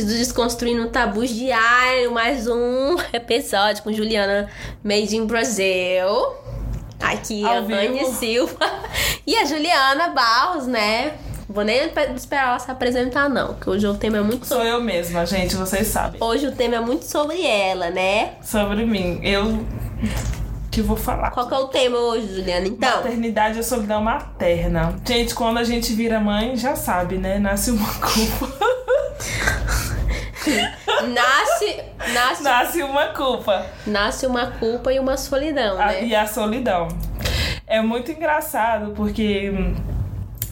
Olá, ouvintes do Desconstruindo Tabus Diário, mais um episódio com Juliana Made in Brasil. Aqui Ao a vivo. Silva e a Juliana Barros, né? Vou nem pe- esperar ela se apresentar, não, que hoje o tema é muito Sou sobre. eu mesma, gente, vocês sabem. Hoje o tema é muito sobre ela, né? Sobre mim. Eu que vou falar. Qual que é o tema hoje, Juliana? Então, Maternidade é solidão materna. Gente, quando a gente vira mãe, já sabe, né? Nasce uma culpa. nasce, nasce, Nasce uma culpa. nasce uma culpa e uma solidão, A- né? E a solidão. É muito engraçado porque.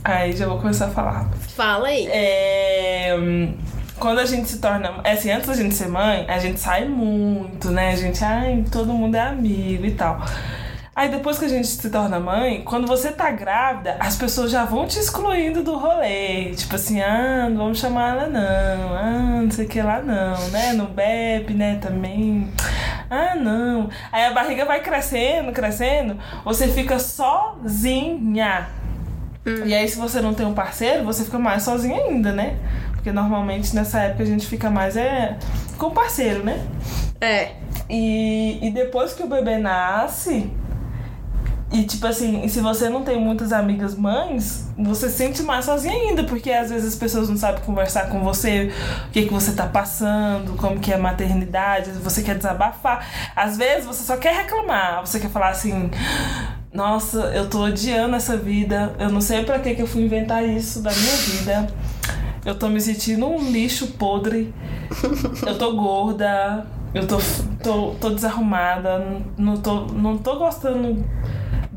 Aí já vou começar a falar. Fala aí. É, quando a gente se torna. é Assim, antes da gente ser mãe, a gente sai muito, né? A gente, ai, todo mundo é amigo e tal. Aí depois que a gente se torna mãe, quando você tá grávida, as pessoas já vão te excluindo do rolê. Tipo assim, ah, não vamos chamar ela não, ah, não sei o que lá não, né? Não bebe, né, também. Ah, não. Aí a barriga vai crescendo, crescendo, você fica sozinha. E aí, se você não tem um parceiro, você fica mais sozinha ainda, né? Porque normalmente nessa época a gente fica mais é, com parceiro, né? É. E, e depois que o bebê nasce, e tipo assim, se você não tem muitas amigas mães, você se sente mais sozinha ainda, porque às vezes as pessoas não sabem conversar com você, o que, que você tá passando, como que é a maternidade, você quer desabafar. Às vezes você só quer reclamar, você quer falar assim. Nossa, eu tô odiando essa vida. Eu não sei pra que, que eu fui inventar isso da minha vida. Eu tô me sentindo um lixo podre. Eu tô gorda. Eu tô, tô, tô desarrumada. Não tô, não tô gostando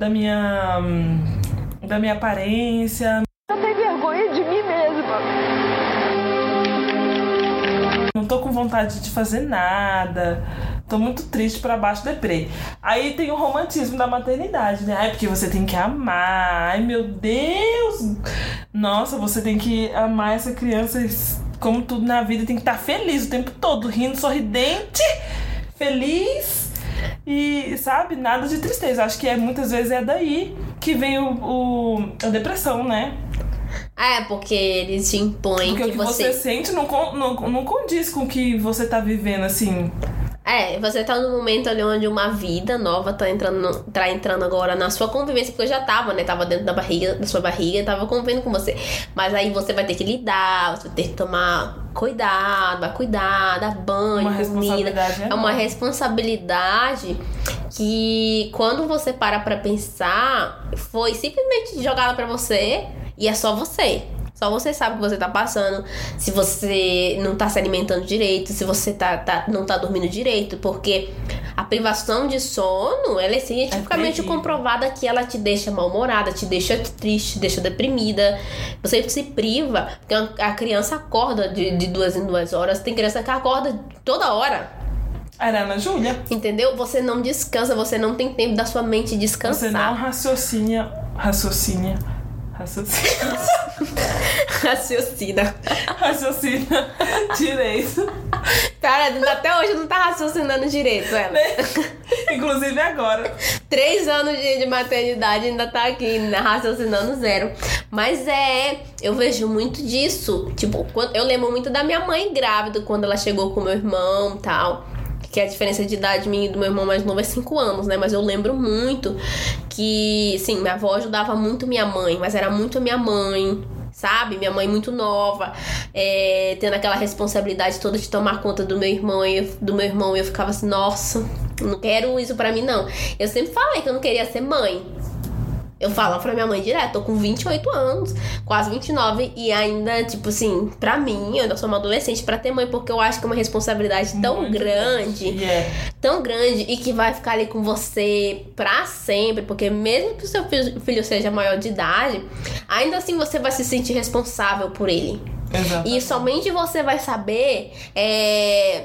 da minha. hum, da minha aparência. Eu tenho vergonha de mim mesma. Não tô com vontade de fazer nada. Tô muito triste pra baixo deprê. Aí tem o romantismo da maternidade, né? Ai, porque você tem que amar. Ai, meu Deus! Nossa, você tem que amar essa criança como tudo na vida. Tem que estar feliz o tempo todo, rindo, sorridente, feliz. E, sabe, nada de tristeza. Acho que é, muitas vezes é daí que vem o, o- a depressão, né? É, porque eles te impõem Porque o que que você, você. sente não, não, não condiz com o que você tá vivendo, assim. É, você tá num momento ali onde uma vida nova tá entrando, no- tá entrando agora na sua convivência, porque eu já tava, né? Tava dentro da barriga, da sua barriga, tava convivendo com você. Mas aí você vai ter que lidar, você vai ter que tomar cuidado, vai cuidar, dar banho, Uma comida. responsabilidade É uma responsabilidade que quando você para pra pensar, foi simplesmente jogada pra você e é só você. Só você sabe o que você tá passando, se você não tá se alimentando direito, se você tá, tá- não tá dormindo direito, porque a privação de sono, ela é cientificamente terrível. comprovada que ela te deixa mal-humorada, te deixa triste, te deixa deprimida. Você se priva, porque a criança acorda de, de duas em duas horas, tem criança que acorda toda hora. Era Ana Júlia. Entendeu? Você não descansa, você não tem tempo da sua mente Você não descansar. raciocina. Raciocina. Raciocina. Raciocina. raciocina direito. Cara, até hoje não tá raciocinando direito, ela. Inclusive agora. Três anos de, de maternidade ainda tá aqui, né, raciocinando zero. Mas é, eu vejo muito disso. Tipo, quando- eu lembro muito da minha mãe grávida quando ela chegou com meu irmão e tal. Que a diferença de idade minha e do meu irmão mais novo é 5 anos, né? Mas eu lembro muito que, sim, minha avó ajudava muito minha mãe, mas era muito minha mãe. Sabe? Minha mãe muito nova, é, tendo aquela responsabilidade toda de tomar conta do meu irmão e do meu irmão. Eu ficava assim, nossa, não quero isso pra mim, não. Eu sempre falei que eu não queria ser mãe. Eu falo pra minha mãe direto, tô com 28 anos, quase 29, e ainda, tipo assim, pra mim, eu ainda sou uma adolescente pra ter mãe, porque eu acho que é uma responsabilidade tão Muito grande é. tão grande e que vai ficar ali com você pra sempre, porque mesmo que o seu fi- filho seja maior de idade, ainda assim você vai se sentir responsável por ele. Exato. E somente você vai saber. É,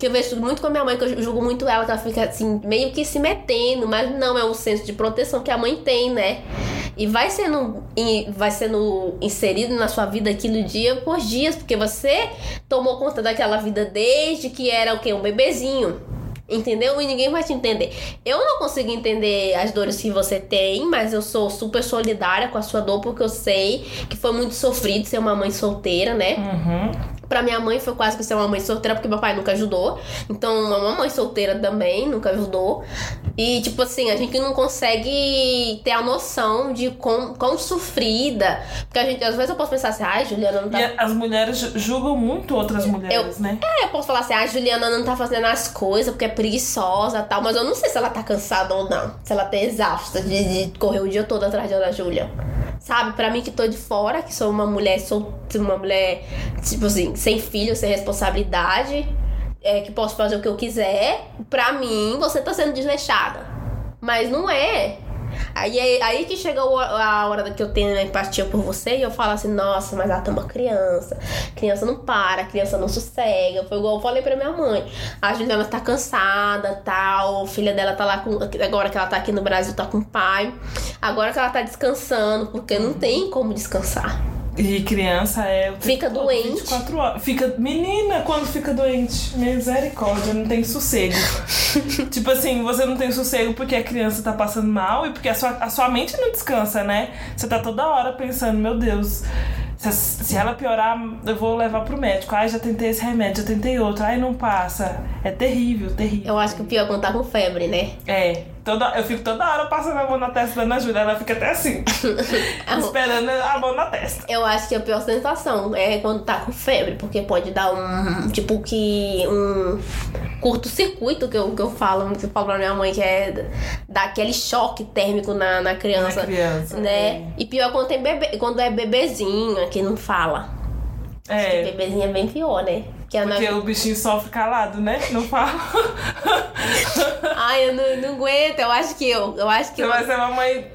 que eu vejo muito com a minha mãe, que eu julgo muito ela, que ela fica assim, meio que se metendo, mas não é um senso de proteção que a mãe tem, né? E vai sendo, vai sendo inserido na sua vida aquilo dia por dias, porque você tomou conta daquela vida desde que era o quê? Um bebezinho. Entendeu? E ninguém vai te entender. Eu não consigo entender as dores que você tem, mas eu sou super solidária com a sua dor, porque eu sei que foi muito sofrido ser uma mãe solteira, né? Uhum. Pra minha mãe foi quase que ser uma mãe solteira, porque meu pai nunca ajudou. Então, uma mãe solteira também nunca ajudou. E, tipo assim, a gente não consegue ter a noção de quão, quão sofrida. Porque a gente, às vezes eu posso pensar assim, ai, Juliana não tá. E as mulheres ju- julgam muito outras mulheres, né? É, eu posso falar assim, a Juliana não tá fazendo as coisas porque é preguiçosa e tal, mas eu não sei se ela tá cansada ou não. Se ela tá exausta de, de correr o dia todo atrás de Ana Júlia. Sabe, pra mim que tô de fora, que sou uma mulher, sou uma mulher, tipo assim, sem filho, sem responsabilidade, é, que posso fazer o que eu quiser, pra mim você tá sendo desleixada. Mas não é. Aí, aí, aí que chega a hora que eu tenho empatia por você e eu falo assim, nossa, mas ela tem uma criança. Criança não para, criança não sossega. Foi igual eu falei pra minha mãe. A Juliana tá cansada, tal. Filha dela tá lá com. Agora que ela tá aqui no Brasil, tá com o pai. Agora que ela tá descansando, porque não tem como descansar. E criança é. Fica todo, doente. 24 horas. Fica. Menina, quando fica doente? Misericórdia, não tem sossego. tipo assim, você não tem sossego porque a criança tá passando mal e porque a sua, a sua mente não descansa, né? Você tá toda hora pensando, meu Deus. Se, se ela piorar, eu vou levar pro médico. Ai, já tentei esse remédio, já tentei outro. Ai, não passa. É terrível, terrível. Eu acho que o pior é quando tá com febre, né? É, toda, eu fico toda hora passando a mão na testa da Ana Júlia, ela fica até assim, esperando a mão na testa. Eu acho que a pior sensação é quando tá com febre, porque pode dar um. Tipo que. um curto-circuito que eu, que eu falo, que eu falo pra minha mãe, que é dar aquele choque térmico na, na criança. Na criança, Né? E pior quando, tem bebê, quando é bebezinho, que não fala. É, Bebezinho é bem pior, né? Que a Ana- porque o bichinho sofre calado, né? Não fala. Ai, eu não, não aguento. Eu acho que eu. Eu acho que Você eu. vai ser uma mãe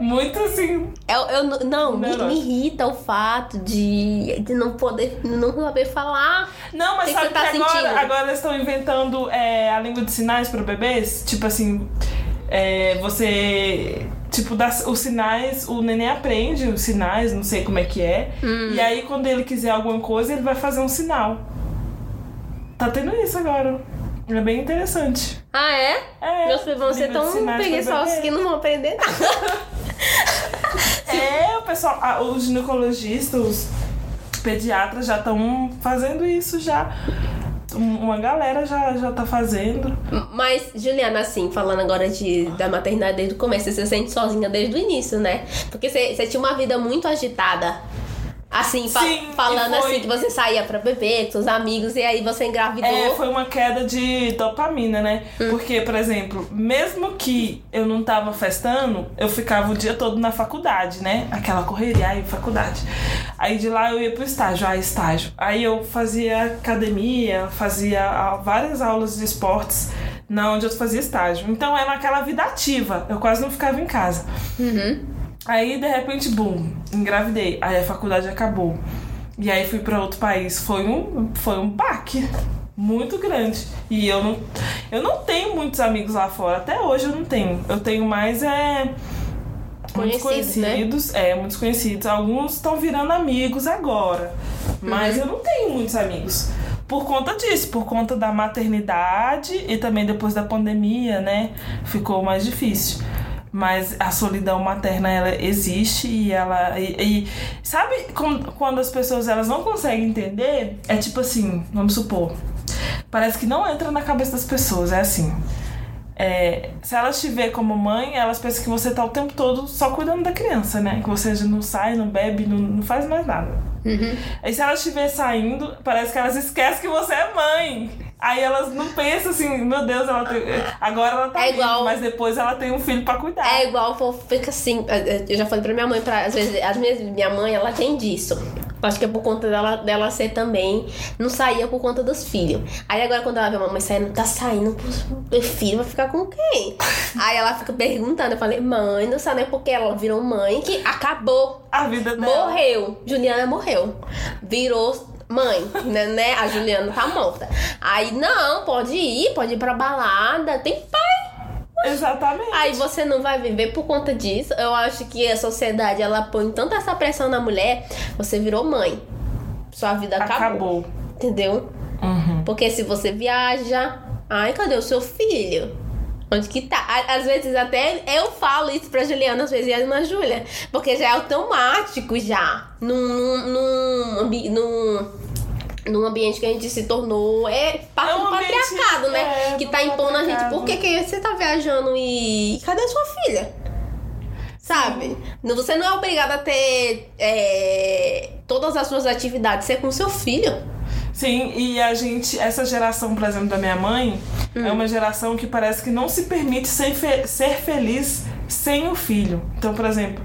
muito assim. Eu, eu não- não, me, me irrita o fato de, de não poder, não saber falar. Não, mas que sabe que que, tá agora, sentindo? agora eles estão inventando é, a língua de sinais para bebês? Tipo assim, é, você. Tipo, dá os sinais, o neném aprende os sinais, não sei como é que é. Hum. E aí, quando ele quiser alguma coisa, ele vai fazer um sinal. Tá tendo isso agora. É bem interessante. Ah, é? É, Meus filhos vão ser tão preguiçosos que não vão aprender nada. É, o pessoal, ah, os ginecologistas, os pediatras já estão fazendo isso já. Um- Uma galera já, já tá fazendo. Mas, Juliana, assim, falando agora de, da maternidade desde o começo, você se sente sozinha desde o início, né? Porque você, você tinha uma vida muito agitada. Assim, fa- Sim, falando e foi- assim, que você saía pra beber com seus amigos e aí você engravidou. É, foi uma queda de dopamina, né? Hum. Porque, por exemplo, mesmo que eu não tava festando, eu ficava o dia todo na faculdade, né? Aquela correria, aí faculdade. Aí de lá eu ia pro estágio, aí estágio. Aí eu fazia academia, fazia ah, várias aulas de esportes na onde eu fazia estágio. Então era aquela vida ativa, eu quase não ficava em casa. Aí, de repente, bum, engravidei. Aí a faculdade acabou. E aí fui pra outro país. Foi um, foi um baque muito grande. E eu não, eu não tenho muitos amigos lá fora. Até hoje eu não tenho. Eu tenho mais é muitos Conhecidos, né? conhecidos, é, muitos conhecidos. Alguns estão virando amigos agora. Mas eu não tenho muitos amigos. Por conta disso, por conta da maternidade e também depois da pandemia, né? Ficou mais difícil. Mas a solidão materna, ela existe e ela. E, e- sabe quando, as pessoas elas não conseguem entender? É tipo assim, vamos supor. Parece que não entra na cabeça das pessoas, é assim. É, se elas te ver como mãe, elas pensam que você tá o tempo todo só cuidando da criança, né? Que você não sai, não bebe, não, não faz mais nada. Aí se elas te ver saindo, parece que elas esquecem que você é mãe. Aí elas não pensam assim, meu Deus, ela tem... agora ela tá É igual- mas depois ela tem um filho pra cuidar. É igual, fica assim. Eu já falei pra minha mãe, pra, às vezes, às vezes minha mãe, ela tem disso. Acho que é por conta dela, dela ser também. Não saía por conta dos filhos. Aí agora, quando ela vê a mamãe saindo, tá saindo meu filho, vai ficar com quem? Aí ela fica perguntando. Eu falei, mãe, não sabe nem porque ela virou mãe que acabou. A vida dela. Morreu. Juliana morreu. Virou mãe, né, né? A Juliana tá morta. Aí, não, pode ir, pode ir pra balada. Tem pai. Exatamente. Aí você não vai viver por conta disso. Eu acho que a sociedade ela põe tanta essa pressão na mulher, você virou mãe. Sua vida acabou. Acabou. Entendeu? Uhum. Porque se você viaja, Ai, cadê o seu filho? Onde que tá? Às vezes até eu falo isso pra Juliana, às vezes e a Ana Júlia. Porque já é automático já. Num, num, num, num, num ambiente que a gente se tornou. É parte É um do patriarcado, né? é, que tá impondo a gente. Por que, que você tá viajando e. Cadê sua filha? Sabe? Não- Você não é obrigada a ter é, todas as suas atividades ser com seu filho. Sim, e a gente, essa geração, por exemplo, da minha mãe, é uma geração que parece que não se permite ser, fe- ser feliz sem o filho. Então, por exemplo,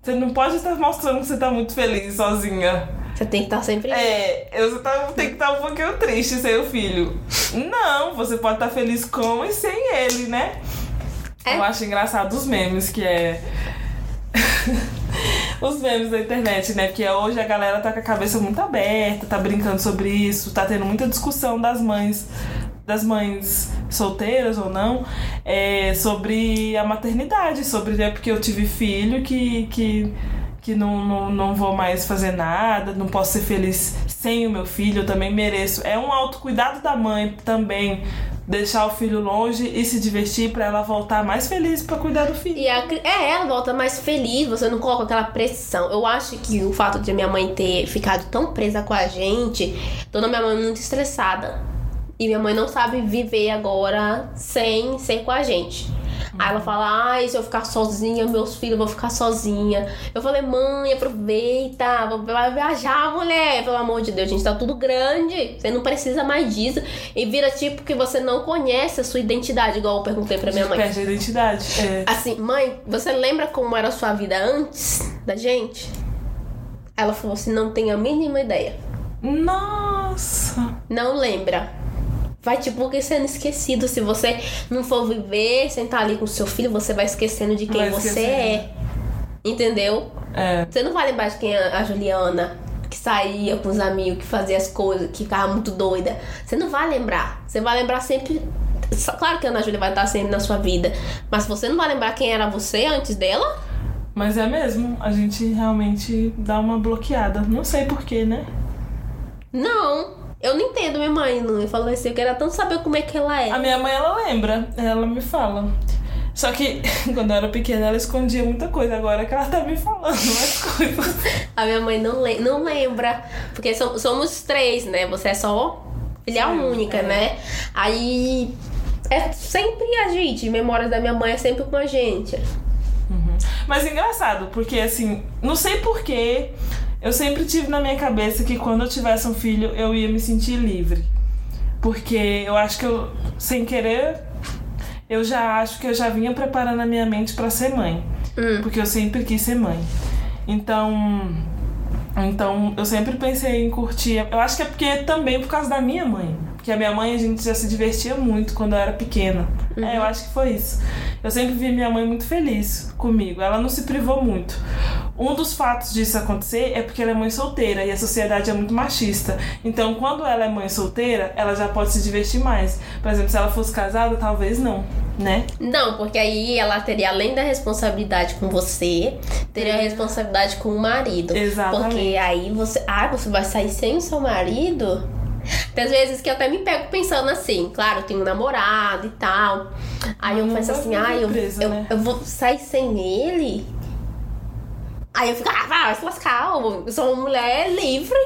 você não pode estar mostrando que você tá muito feliz sozinha. Você tem que estar sempre. É, você tá, tem que estar um pouquinho triste sem o filho. Não, você pode estar feliz com e sem ele, né? É. Eu acho engraçado os memes, que é. os memes da internet, né? Porque hoje a galera tá com a cabeça muito aberta, tá brincando sobre isso, tá tendo muita discussão das mães, das mães solteiras ou não, é, sobre a maternidade, sobre é porque eu tive filho que. que que não, não, não vou mais fazer nada, não posso ser feliz sem o meu filho, eu também mereço. É um autocuidado da mãe também deixar o filho longe e se divertir pra ela voltar mais feliz pra cuidar do filho. E a, é, ela volta mais feliz, você não coloca aquela pressão. Eu acho que o fato de minha mãe ter ficado tão presa com a gente, tornou minha mãe muito estressada. E minha mãe não sabe viver agora sem ser com a gente. Aí ela fala, ai, se eu ficar sozinha, meus filhos vão ficar sozinha. Eu falei, mãe, aproveita, vai viajar, mulher. Pelo amor de Deus, gente, tá tudo grande. Você não precisa mais disso. E vira tipo que você não conhece a sua identidade, igual eu perguntei pra minha mãe. Perde a identidade. É. Assim, mãe, você lembra como era a sua vida antes da gente? Ela falou assim: não tenho a mínima ideia. Nossa! Não lembra. Vai tipo que sendo esquecido. Se você não for viver, sentar ali com seu filho, você vai esquecendo de quem Vai você esquecendo. é. Entendeu? É. Você não vai lembrar de quem é a Juliana, que saía com os amigos, que fazia as coisas, que ficava muito doida. Você não vai lembrar. Você vai lembrar sempre. Claro que a Ana Júlia vai estar sempre na sua vida. Mas você não vai lembrar quem era você antes dela? Mas é mesmo, a gente realmente dá uma bloqueada. Não sei porquê, né? Não, eu não entendo minha mãe, não. Eu falei assim, eu queria tanto saber como é que ela é. A minha mãe, ela lembra, ela me fala. Só que quando eu era pequena, ela escondia muita coisa. Agora que ela tá me falando mais coisas. A minha mãe não, le não lembra, porque som- somos três, né? Você é só filha Sim, única, é. né? Aí é sempre a gente, memórias da minha mãe é sempre com a gente. Mas engraçado, porque assim, não sei porquê, eu sempre tive na minha cabeça que quando eu tivesse um filho, eu ia me sentir livre. Porque eu acho que eu, sem querer, eu já acho que eu já vinha preparando a minha mente pra ser mãe. Hum. Porque eu sempre quis ser mãe. Então. Então, eu sempre pensei em curtir. Eu acho que é porque também por causa da minha mãe. Porque a minha mãe, a gente já se divertia muito quando eu era pequena. É, eu acho que foi isso. Eu sempre vi minha mãe muito feliz comigo. Ela não se privou muito. Um dos fatos disso acontecer é porque ela é mãe solteira e a sociedade é muito machista. Então, quando ela é mãe solteira, ela já pode se divertir mais. Por exemplo, se ela fosse casada, talvez não, né? Não, porque aí ela teria, além da responsabilidade com você, teria a responsabilidade com o marido. Exatamente. Porque aí você. Ah, você vai sair sem o seu marido? Tem às vezes que eu até me pego pensando assim, claro, eu tenho um namorado e tal. Aí Mas eu não penso assim, ah, eu, presa, eu, né? eu vou sair sem ele? Aí eu fico, ah, vai se lascar, eu sou uma mulher livre.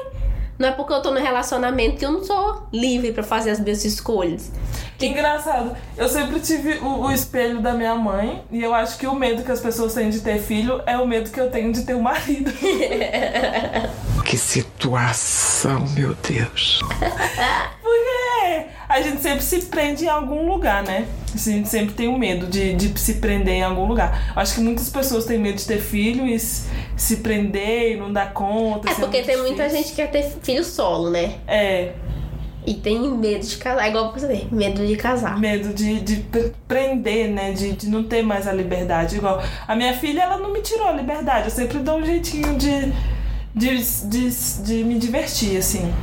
Não é porque eu tô no relacionamento que eu não sou livre pra fazer as minhas escolhas. Que engraçado. Eu sempre tive o, o espelho da minha mãe e eu acho que o medo que as pessoas têm de ter filho é o medo que eu tenho de ter um marido. Que situação, meu Deus. A gente sempre se prende em algum lugar, né? A gente sempre tem o medo de, de se prender em algum lugar. Acho que muitas pessoas têm medo de ter filho e se, prender e não dar conta. É porque tem muita difícil. gente que quer ter filho solo, né? É, E tem medo de casar, igual você tem medo de casar. medo de, de pre- prender, né? De, de não ter mais a liberdade. Igual a minha filha, ela não me tirou a liberdade. Eu sempre dou um jeitinho de, de, de, de me divertir, assim.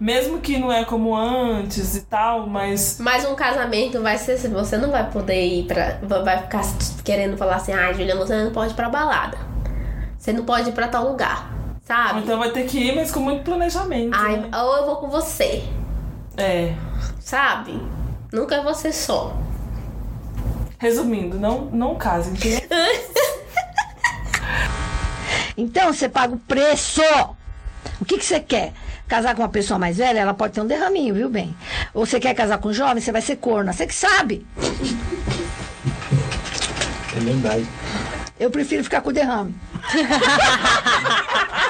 Mesmo que não é como antes e tal, mas Mas um casamento vai ser assim, você não vai poder ir pra. Vai ficar querendo falar assim, ai, Juliana, você não pode ir pra balada. Você não pode ir pra tal lugar. Sabe? então vai ter que ir, mas com muito planejamento. Ai, né? ou eu vou com você. É. Sabe? Nunca é você só. Resumindo, não, não casem. Tem... Então você paga o preço. O que, que você quer? Casar com uma pessoa mais velha, ela pode ter um derraminho, viu, bem? Ou você quer casar com um jovem, você vai ser corna. Você que sabe. É verdade. Eu prefiro ficar com o derrame.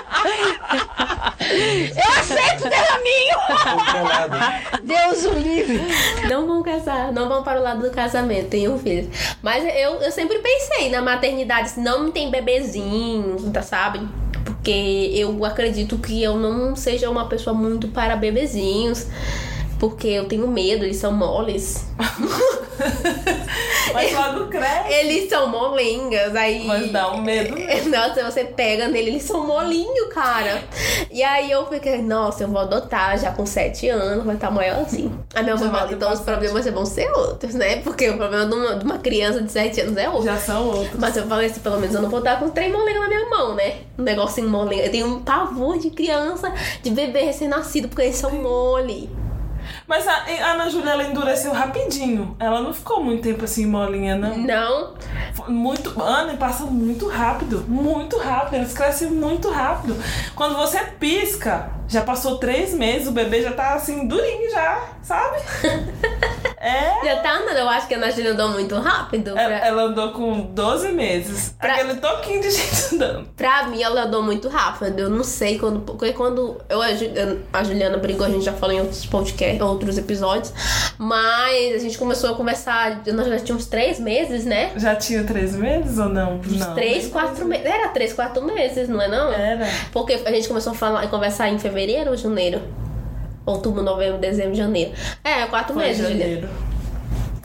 Eu aceito o derraminho! Deus o livre. Não vão casar, não vão para o lado do casamento, tenham filhos. Mas eu, eu sempre pensei na maternidade, se não tem bebezinho, tá, sabe? Porque eu acredito que eu não seja uma pessoa muito para bebezinhos. Porque eu tenho medo, eles são moles. Mas logo cresce. Eles são molengas, aí. Mas dá um medo. Nossa, você pega nele, eles são molinho, cara. E aí eu fiquei, nossa, eu vou adotar já com 7 anos, vai estar maiorzinho. A minha mãe fala, então os problemas vão ser outros, né? Porque o problema de uma, de uma criança de 7 anos é outro. Já são outros. Mas eu falei assim, pelo menos eu não vou estar com três molengas na minha mão, né? Um negocinho molenga. Eu tenho um pavor de criança, de bebê recém-nascido, porque eles são mole. Mas a a Ana Júlia, ela endureceu rapidinho. Ela não ficou muito tempo assim molinha, não. Não. Muito, Ana passa muito rápido, muito rápido, eles crescem muito rápido. Quando você pisca, já passou três meses, o bebê já tá assim, durinho já, sabe? É. Já tá andando, eu acho que a Ana Júlia andou muito rápido. Ela, Pra, ela andou com 12 meses. Pra- Aquele toquinho de gente andando. pra mim, ela andou muito rápido. Eu não sei quando. Porque quando eu, a Ju- a Juliana brigou, a gente já falou em outros podcasts, outros episódios. Mas a gente começou a conversar. Nós já tinha uns três meses, né? Já tinha três meses ou não? Não. três, quatro meses. Era três, quatro meses, não é não? Era. Porque a gente começou a falar, a conversar em fevereiro ou janeiro? Outubro, novembro, dezembro, janeiro. É, quatro Foi meses, janeiro.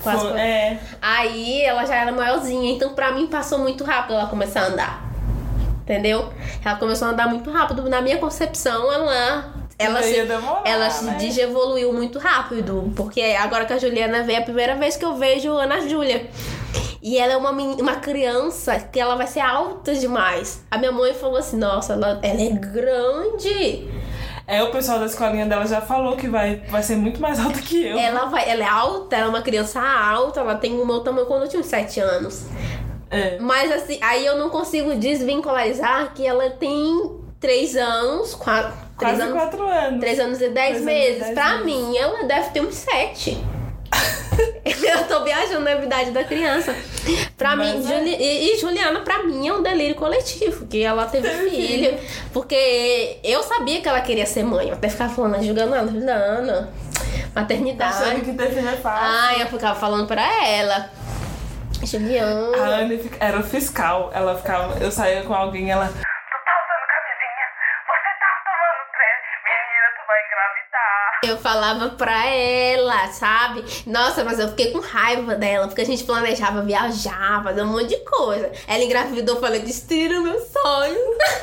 Quase Foi- quatro- é. Aí ela já era maiorzinha, então pra mim passou muito rápido ela começar a andar. Entendeu? Ela começou a andar muito rápido. Na minha concepção, ela. Ela se, demorar, ela se né? desevoluiu muito rápido. Porque agora que a Juliana veio, é a primeira vez que eu vejo a Ana Júlia. E ela é uma, uma criança que ela vai ser alta demais. A minha mãe falou assim: Nossa, ela, ela é grande. É, o pessoal da escolinha dela já falou que vai, vai ser muito mais alta que eu. Ela, vai, ela é alta, ela é uma criança alta. Ela tem o meu tamanho quando eu tinha uns 7 anos. É. Mas assim, aí eu não consigo desvincularizar que ela tem 3 anos, 4, 3 Quase anos, quatro anos. 3 anos e 10 Três anos e meses. dez pra meses. mim, ela deve ter uns 7. eu tô viajando na idade da criança. Pra Mas mim, é. Juli- e, Juliana, pra mim, é um delírio coletivo, que ela teve Teve filho. Porque eu sabia que ela queria ser mãe. Eu até ficava falando, julgando ela, Juliana, maternidade. Achando que ter filho é fácil. Ai, eu ficava falando pra ela. Juliana. A Anne era fiscal. Ela ficava. Eu saía com alguém, ela. Eu falava pra ela, sabe? Nossa, mas eu fiquei com raiva dela, porque a gente planejava viajar, fazer um monte de coisa. Ela engravidou, falei, destruíram meu sonho.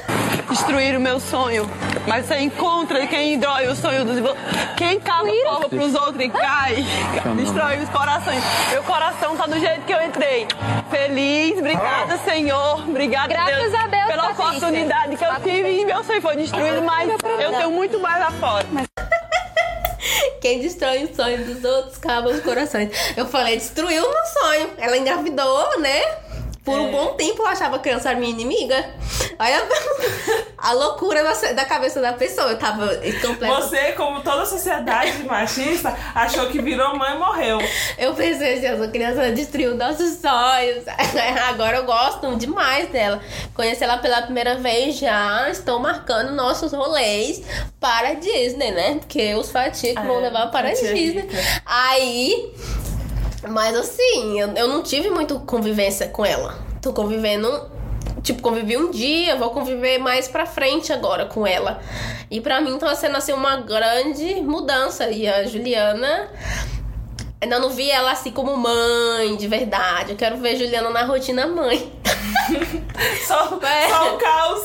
destruir o meu sonho. Mas você encontra quem destrói o sonho dos Quem cava cova pros outros e cai, destrói os corações. Meu coração tá do jeito que eu entrei. Feliz, obrigada, Senhor. Obrigada, Graças Deus, a Deus, pela Patrícia. oportunidade que eu tive e meu sonho foi destruído, mas eu tenho muito mais lá fora. Quem destrói o sonho dos outros cava os corações. Eu falei, destruiu o meu sonho. Ela engravidou, né? Por um É. bom tempo eu achava a criança minha inimiga. Olha a loucura da, da cabeça da pessoa. Eu tava completamente. Você, como toda sociedade machista, achou que virou mãe e morreu. Eu pensei assim, essa criança destruiu nossos sonhos. Agora eu gosto demais dela. Conheci ela pela primeira vez já. Estou marcando nossos rolês para Disney, né? Porque os faticos É, vão levar para Disney. rica. Aí. Mas assim, eu, eu não tive muito convivência com ela. Tô convivendo. Tipo, convivi um dia, vou conviver mais pra frente agora com ela. E pra mim tá sendo assim uma grande mudança. E a Juliana. Ainda não vi ela assim como mãe, de verdade. Eu quero ver Juliana na rotina mãe. Só, É. só o caos.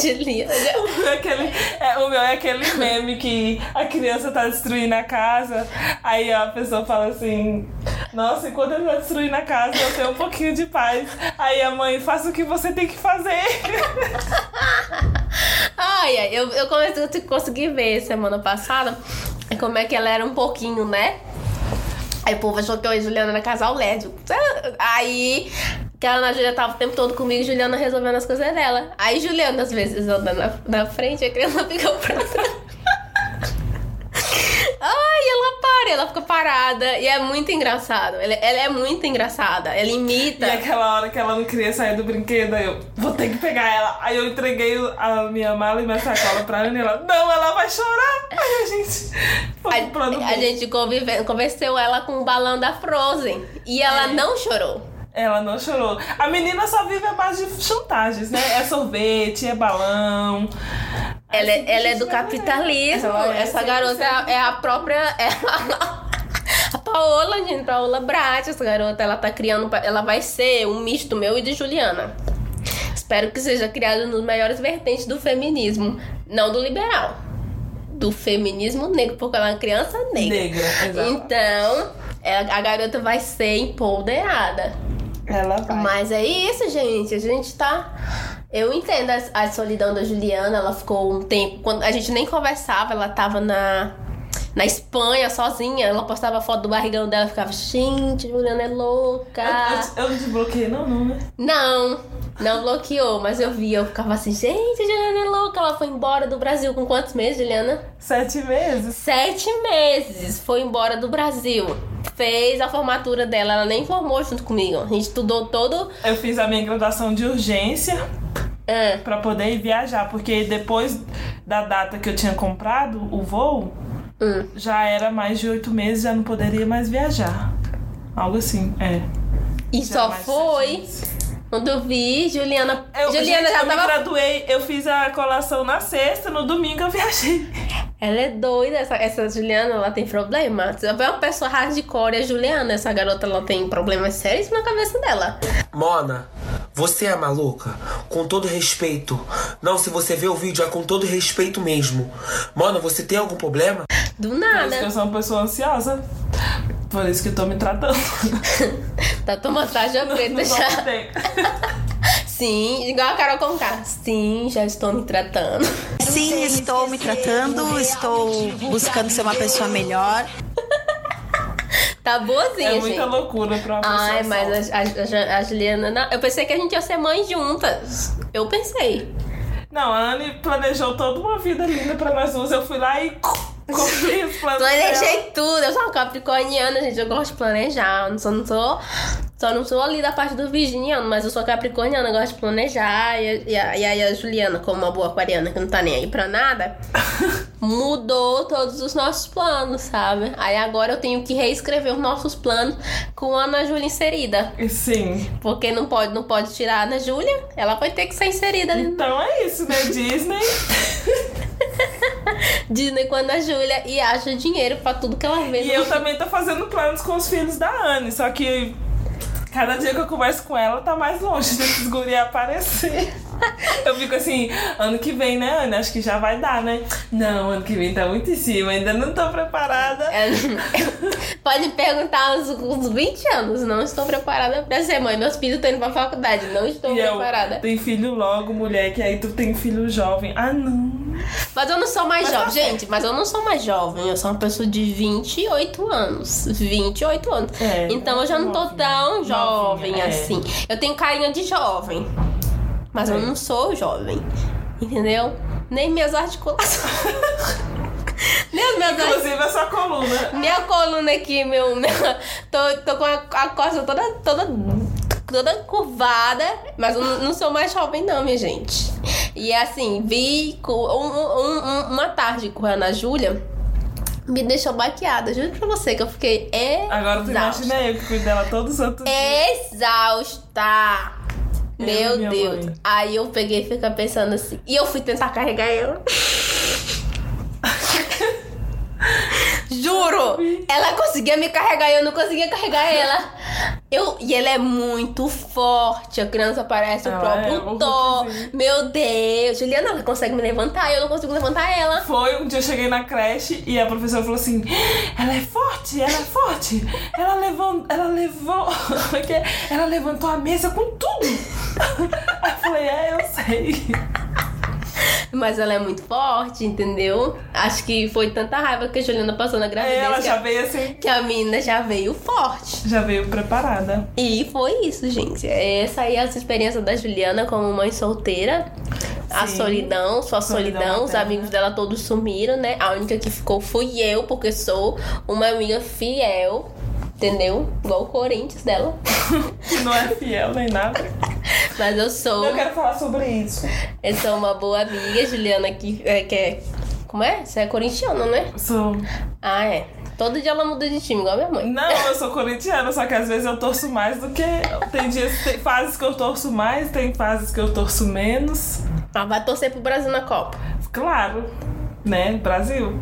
Juliana. O meu é aquele, é, o meu é aquele meme que a criança tá destruindo a casa. Aí a pessoa fala assim: Nossa, enquanto ele tá destruindo a casa, eu tenho um pouquinho de paz. Aí a mãe, faça o que você tem que fazer. Ai, ai, eu, eu comecei a conseguir ver semana passada como é que ela era um pouquinho, né? Aí o povo achou que eu e Juliana era casal lésbico. Aí, que a Ana Júlia tava o tempo todo comigo, Juliana resolvendo as coisas dela. Aí Juliana, às vezes, anda na, na frente, a criança fica pra trás. Ai, ela fica parada. E é muito engraçado. Ela, ela é muito engraçada. Ela imita. E aquela hora que ela não queria sair do brinquedo, eu vou ter que pegar ela. Aí eu entreguei a minha mala e minha sacola pra Ana e ela, não, ela vai chorar. Aí a gente foi pro A, a gente convive, convenceu ela com o balão da Frozen. E ela É. não chorou. Ela não chorou. A menina só vive a base de chantagens, né? É sorvete, é balão. Ela, é- ela é do capitalismo. É essa 100% garota é a própria. É a, Paola, gente. Paola Brat, essa garota. Ela tá criando. Ela vai ser um misto meu e de Juliana. Espero que seja criado nos melhores vertentes do feminismo. Não do liberal. Do feminismo negro, porque ela é uma criança negra. Negra, exato. Então, ela- a garota vai ser empoderada. Ela vai. Mas é isso, gente. A gente tá. Eu entendo a, a solidão da Juliana. Ela ficou um tempo. Quando a gente nem conversava, ela tava na. Na Espanha, sozinha, ela postava foto do barrigão dela e ficava, gente, Juliana é louca. Eu, eu, eu não desbloqueei, não, não, né? Não, não bloqueou, mas eu vi, eu ficava assim, gente, Juliana é louca. Ela foi embora do Brasil com quantos meses, Juliana? Sete meses. Sete meses foi embora do Brasil. Fez a formatura dela, ela nem formou junto comigo. A gente estudou todo. Eu fiz a minha graduação de urgência Ah, pra poder ir viajar, porque depois da data que eu tinha comprado o voo, hum. já era mais de oito meses, já não poderia mais viajar. Algo assim, é. E Já só foi quando eu vi Juliana. Eu, Juliana gente, já eu me tava. graduei, eu fiz a colação na sexta, no domingo eu viajei. Ela é doida, essa, essa Juliana, ela tem problema. Eu ver uma pessoa hardcore, é Juliana. Essa garota, ela tem problemas sérios na cabeça dela. Mona, você é maluca? Com todo respeito. Não, se você vê o vídeo, é com todo respeito mesmo. Mona, você tem algum problema? Do Por isso que nada. eu sou uma pessoa ansiosa. Por isso que eu tô me tratando. Tá tomando tarja preta Não já. tem. Sim, igual a Carol Conká. Sim, já estou me tratando. Sim, estou me tratando, estou buscando ser uma pessoa melhor. Tá boazinha, É gente. muita loucura pra uma Ai, mas a, a, a Juliana. não, eu pensei que a gente ia ser mãe juntas. Eu pensei. Não, a Anne planejou toda uma vida linda pra nós duas. Eu fui lá e Planejei tudo. Eu sou uma capricorniana, gente. Eu gosto de planejar. Eu não sou, não sou. Só não sou ali da parte do virginiano, mas eu sou capricorniana, eu gosto de planejar. E, a- aí a Juliana, como uma boa aquariana que não tá nem aí pra nada, mudou todos os nossos planos, sabe? Aí agora eu tenho que reescrever os nossos planos com a Ana Júlia inserida. Sim. Porque não pode, não pode tirar a Ana Júlia, ela vai ter que ser inserida ali Então é isso, né? Disney. Disney com a Júlia e acha dinheiro pra tudo que ela vê. E eu também tô fazendo planos com os filhos da Anne. Só que cada dia que eu converso com ela, tá mais longe desses guri aparecer. Eu fico assim, ano que vem, né, Anne? Acho que já vai dar, né? Não, ano que vem tá muito em cima, ainda não tô preparada. É, Pode perguntar aos, uns 20 anos. Não estou preparada pra ser mãe. Meus filhos estão indo pra faculdade. Não estou E eu, preparada. tem filho logo, mulher, que aí tu tem filho jovem. Ah, não. Mas eu não sou mais Mas tá jovem. Gente, mas eu não sou mais jovem. Eu sou uma pessoa de 28 anos. 28 anos. É, então eu já não tô tão jovem é. assim. Eu tenho carinha de jovem. Mas eu É. não sou jovem. Entendeu? Nem minhas articulações. Minhas articulações. Inclusive a sua coluna. Minha coluna aqui, meu. meu tô, tô com a, a costa toda, toda, toda curvada. Mas eu não sou mais jovem, não, minha gente. E assim, vi um- um- um- uma tarde com a Ana Júlia. Me deixou baqueada. Juro pra você que eu fiquei Agora tu exausta. imagina eu que cuido dela todos os outros dias. Exausta. Eu Meu minha Deus. mãe. Aí eu peguei e fiquei pensando assim. E eu fui tentar carregar ela. Juro! Ela conseguia me carregar e eu não conseguia carregar ela. Eu, e ela é muito forte. A criança parece o Ela próprio é, o Thor. Meu Deus. Juliana, ela consegue me levantar e eu não consigo levantar ela. Foi um dia eu cheguei na creche e a professora falou assim: ela é forte, ela é forte. Ela levou, ela levou, é é? ela levantou a mesa com tudo. Eu falei, é, eu sei. Mas ela é muito forte, entendeu? Acho que foi tanta raiva que a Juliana passou na gravidez. Ela que, já a, veio assim, que a menina já veio forte. já veio preparada. E foi isso, gente. Essa aí é essa experiência da Juliana como mãe solteira. A Sim. solidão, sua Solidão solidão, os amigos dela todos sumiram, né? A única que ficou fui eu, porque sou uma amiga fiel, entendeu? Igual o Corinthians dela. Que não é fiel nem nada. Mas eu sou, Eu quero falar sobre isso. eu sou uma boa amiga, Juliana, que é, que é. Como é? Você é corintiana, né? Sou. Ah, é. Todo dia ela muda de time, igual a minha mãe. Não, eu sou corintiana, só que às vezes eu torço mais do que. Tem dias, tem fases que eu torço mais, tem fases que eu torço menos. Ela vai torcer pro Brasil na Copa. Claro, né? Brasil.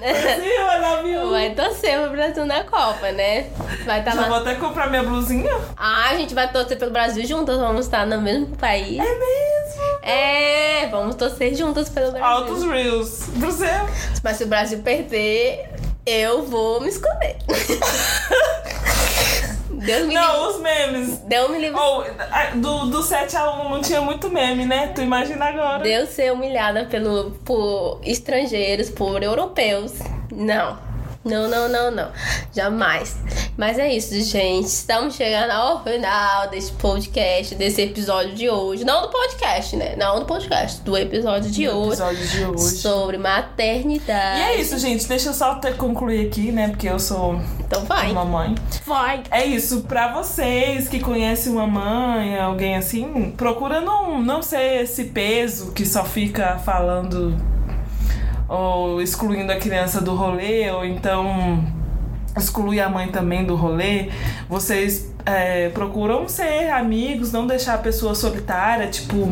Brasil, I love you. Vai torcer pro Brasil na Copa, né? Vai estar Já lá. vou até comprar minha blusinha. Ah, a gente vai torcer pelo Brasil juntas, vamos estar no mesmo país. É mesmo? É, vamos torcer juntas pelo Brasil. Altos Reels. Brasil. Mas se o Brasil perder, eu vou me esconder. Deus me livre. Não, os memes. Deus me livre. Oh, a- do, do 7x1 não tinha muito meme, né? Tu imagina agora. Deus ser humilhada pelo, por estrangeiros, por europeus. Não. Não, não, não, não. Jamais. Mas é isso, gente. Estamos chegando ao final desse podcast, desse episódio de hoje. Não do podcast, né? Não do podcast, do episódio de Do hoje. episódio de hoje. Sobre maternidade. E é isso, gente. Deixa eu só até concluir aqui, né? Porque eu sou Então vai. uma mãe. Vai. É isso, pra vocês que conhecem uma mãe, alguém assim, procura não, não ser esse peso que só fica falando ou excluindo a criança do rolê, ou então exclui a mãe também do rolê. Vocês é, procuram ser amigos, não deixar a pessoa solitária, tipo.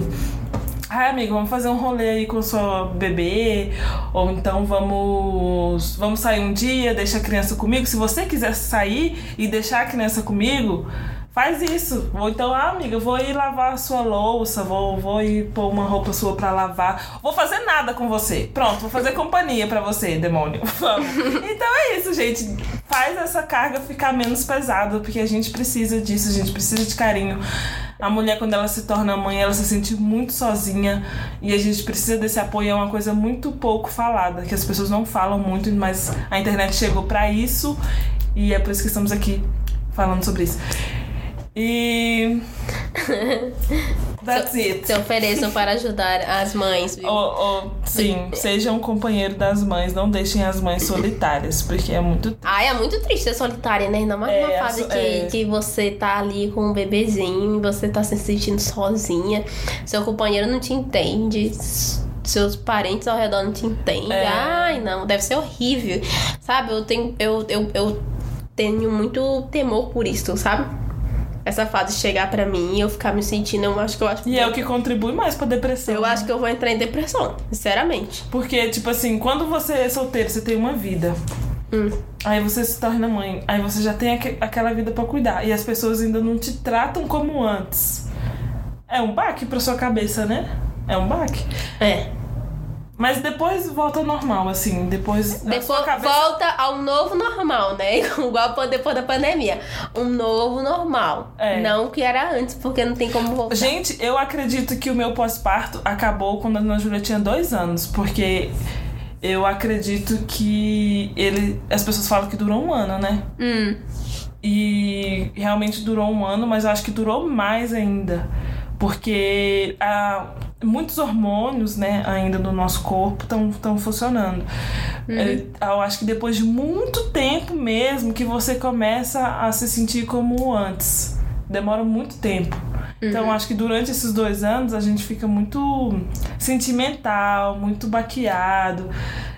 Ai, amigo, vamos fazer um rolê aí com sua bebê. Ou então vamos. Vamos sair um dia, deixa a criança comigo. Se você quiser sair e deixar a criança comigo, faz isso. Ou então, ah, amiga, vou ir lavar a sua louça, vou, vou ir pôr uma roupa sua pra lavar. Vou fazer nada com você. Pronto, vou fazer companhia pra você, demônio. Então é isso, gente. Faz essa carga ficar menos pesada, porque a gente precisa disso, a gente precisa de carinho. A mulher, quando ela se torna mãe, ela se sente muito sozinha e a gente precisa desse apoio. É uma coisa muito pouco falada, que as pessoas não falam muito, mas a internet chegou pra isso e é por isso que estamos aqui falando sobre isso. E. That's it. Se ofereçam para ajudar as mães, viu? Oh, oh, sim, sejam um companheiro das mães, não deixem as mães solitárias, porque é muito Ai, é muito triste ser solitária, né? Ainda mais É, numa fase so- que, é. que você tá ali com um bebezinho você tá se sentindo sozinha. Seu companheiro não te entende. Seus parentes ao redor não te entendem. É. Ai, não, deve ser horrível. Sabe, eu tenho, eu, eu, eu tenho muito temor por isso, sabe? Essa fase chegar pra mim e eu ficar me sentindo, eu acho que eu acho que E é o que contribui mais pra depressão. eu acho que eu vou entrar em depressão, sinceramente. Porque, tipo assim, quando você é solteiro, você tem uma vida. Hum. Aí você se torna mãe. Aí você já tem aque- aquela vida pra cuidar. E as pessoas ainda não te tratam como antes. É um baque pra sua cabeça, né? É um baque. É. Mas depois volta ao normal, assim. Depois. a Depois cabeça. volta ao novo normal, né? Igual po- depois da pandemia. Um novo normal. É. Não o que era antes, porque não tem como voltar. Gente, eu acredito que o meu pós-parto acabou quando a Ana Júlia tinha dois anos, porque eu acredito que ele. As pessoas falam que durou um ano, né? Hum. E realmente durou um ano, mas eu acho que durou mais ainda. Porque ah, muitos hormônios, né, ainda no nosso corpo estão funcionando. É, Eu acho que depois de muito tempo mesmo que você começa a se sentir como antes. Demora muito tempo. Então, eu acho que durante esses dois anos a gente fica muito sentimental, muito baqueado.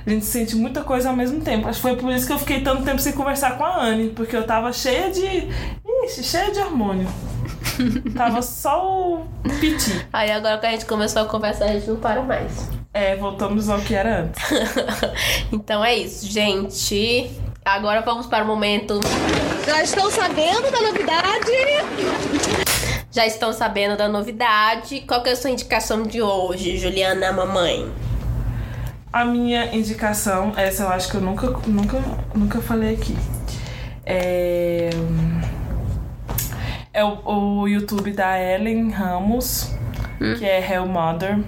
A gente sente muita coisa ao mesmo tempo. Acho que foi por isso que eu fiquei tanto tempo sem conversar com a Anne, porque eu tava cheia de. Ixi, cheia de hormônio. tava só o piti. Aí agora que a gente começou a conversar, a gente não para mais. É, voltamos ao que era antes. então é isso, gente. Agora vamos para o momento. Já estão sabendo da novidade? Já estão sabendo da novidade. Qual que é a sua indicação de hoje, Juliana, mamãe? A minha indicação, essa eu acho que eu nunca, nunca, nunca falei aqui. É... É o, o YouTube da Ellen Ramos, que é Hell Mother.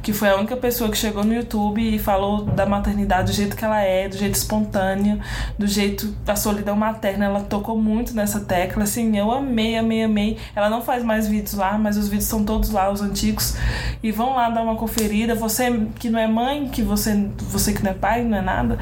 Que foi a única pessoa que chegou no YouTube e falou da maternidade do jeito que ela é, do jeito espontâneo, do jeito da solidão materna. Ela tocou muito nessa tecla, assim, eu amei, amei, amei. Ela não faz mais vídeos lá, mas os vídeos são todos lá, os antigos. E vão lá dar uma conferida. Você que não é mãe, que você, você que não é pai, não é nada,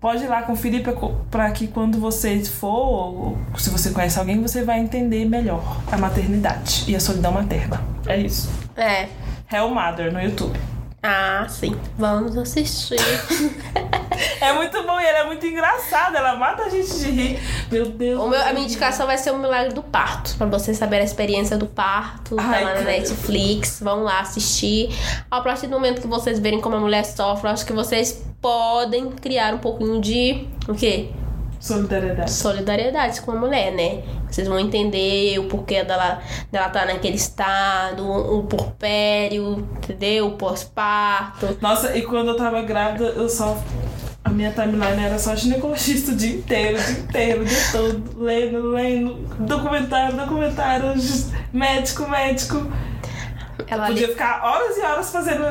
pode ir lá conferir para que quando você for, ou se você conhece alguém, você vai entender melhor a maternidade e a solidão materna. É isso. É. Hell Mother no YouTube. Ah, sim. Vamos assistir. É muito bom e ela é muito engraçada, ela mata a gente de rir. Meu Deus. O meu- a minha indicação vai ser o Milagre do Parto. Pra vocês saberem a experiência do parto. Tá Ai, lá na. Netflix. Vão lá assistir. A partir do momento que vocês verem como a mulher sofre, eu acho que vocês podem criar um pouquinho de. O quê? Solidariedade. solidariedade com a mulher, né? Vocês vão entender o porquê dela, dela tá naquele estado, o porpério, entendeu? O pós-parto. Nossa, e quando eu tava grávida, eu só. A minha timeline era só ginecologista o dia inteiro, o dia inteiro, o dia todo, lendo, lendo, documentário, documentário, médico, médico. Ela Podia ficar horas e horas fazendo,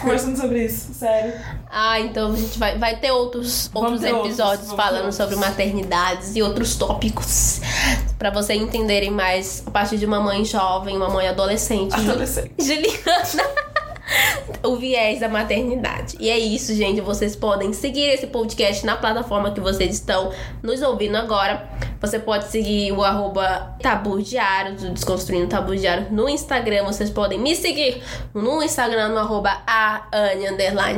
conversando sobre isso, sério. Ah, então a gente vai, vai ter outros, outros ter outros, episódios ter falando outros. sobre maternidades e outros tópicos. Pra vocês entenderem mais a partir de uma mãe jovem, uma mãe adolescente. Adolescente. Juliana. o viés da maternidade. E é isso, gente. Vocês podem seguir esse podcast na plataforma que vocês estão nos ouvindo agora. Você pode seguir o arroba Tabu Diário, do Desconstruindo Tabu Diário no Instagram. Vocês podem me seguir no Instagram, no arroba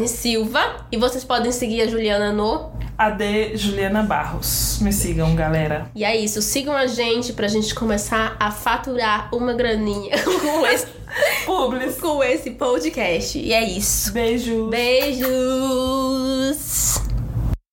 Silva. E vocês podem seguir a Juliana no... AD Juliana Barros. Me sigam, galera. E é isso. Sigam a gente pra gente começar a faturar uma graninha com esse, Publis. com esse podcast. E é isso. Beijo. Beijo!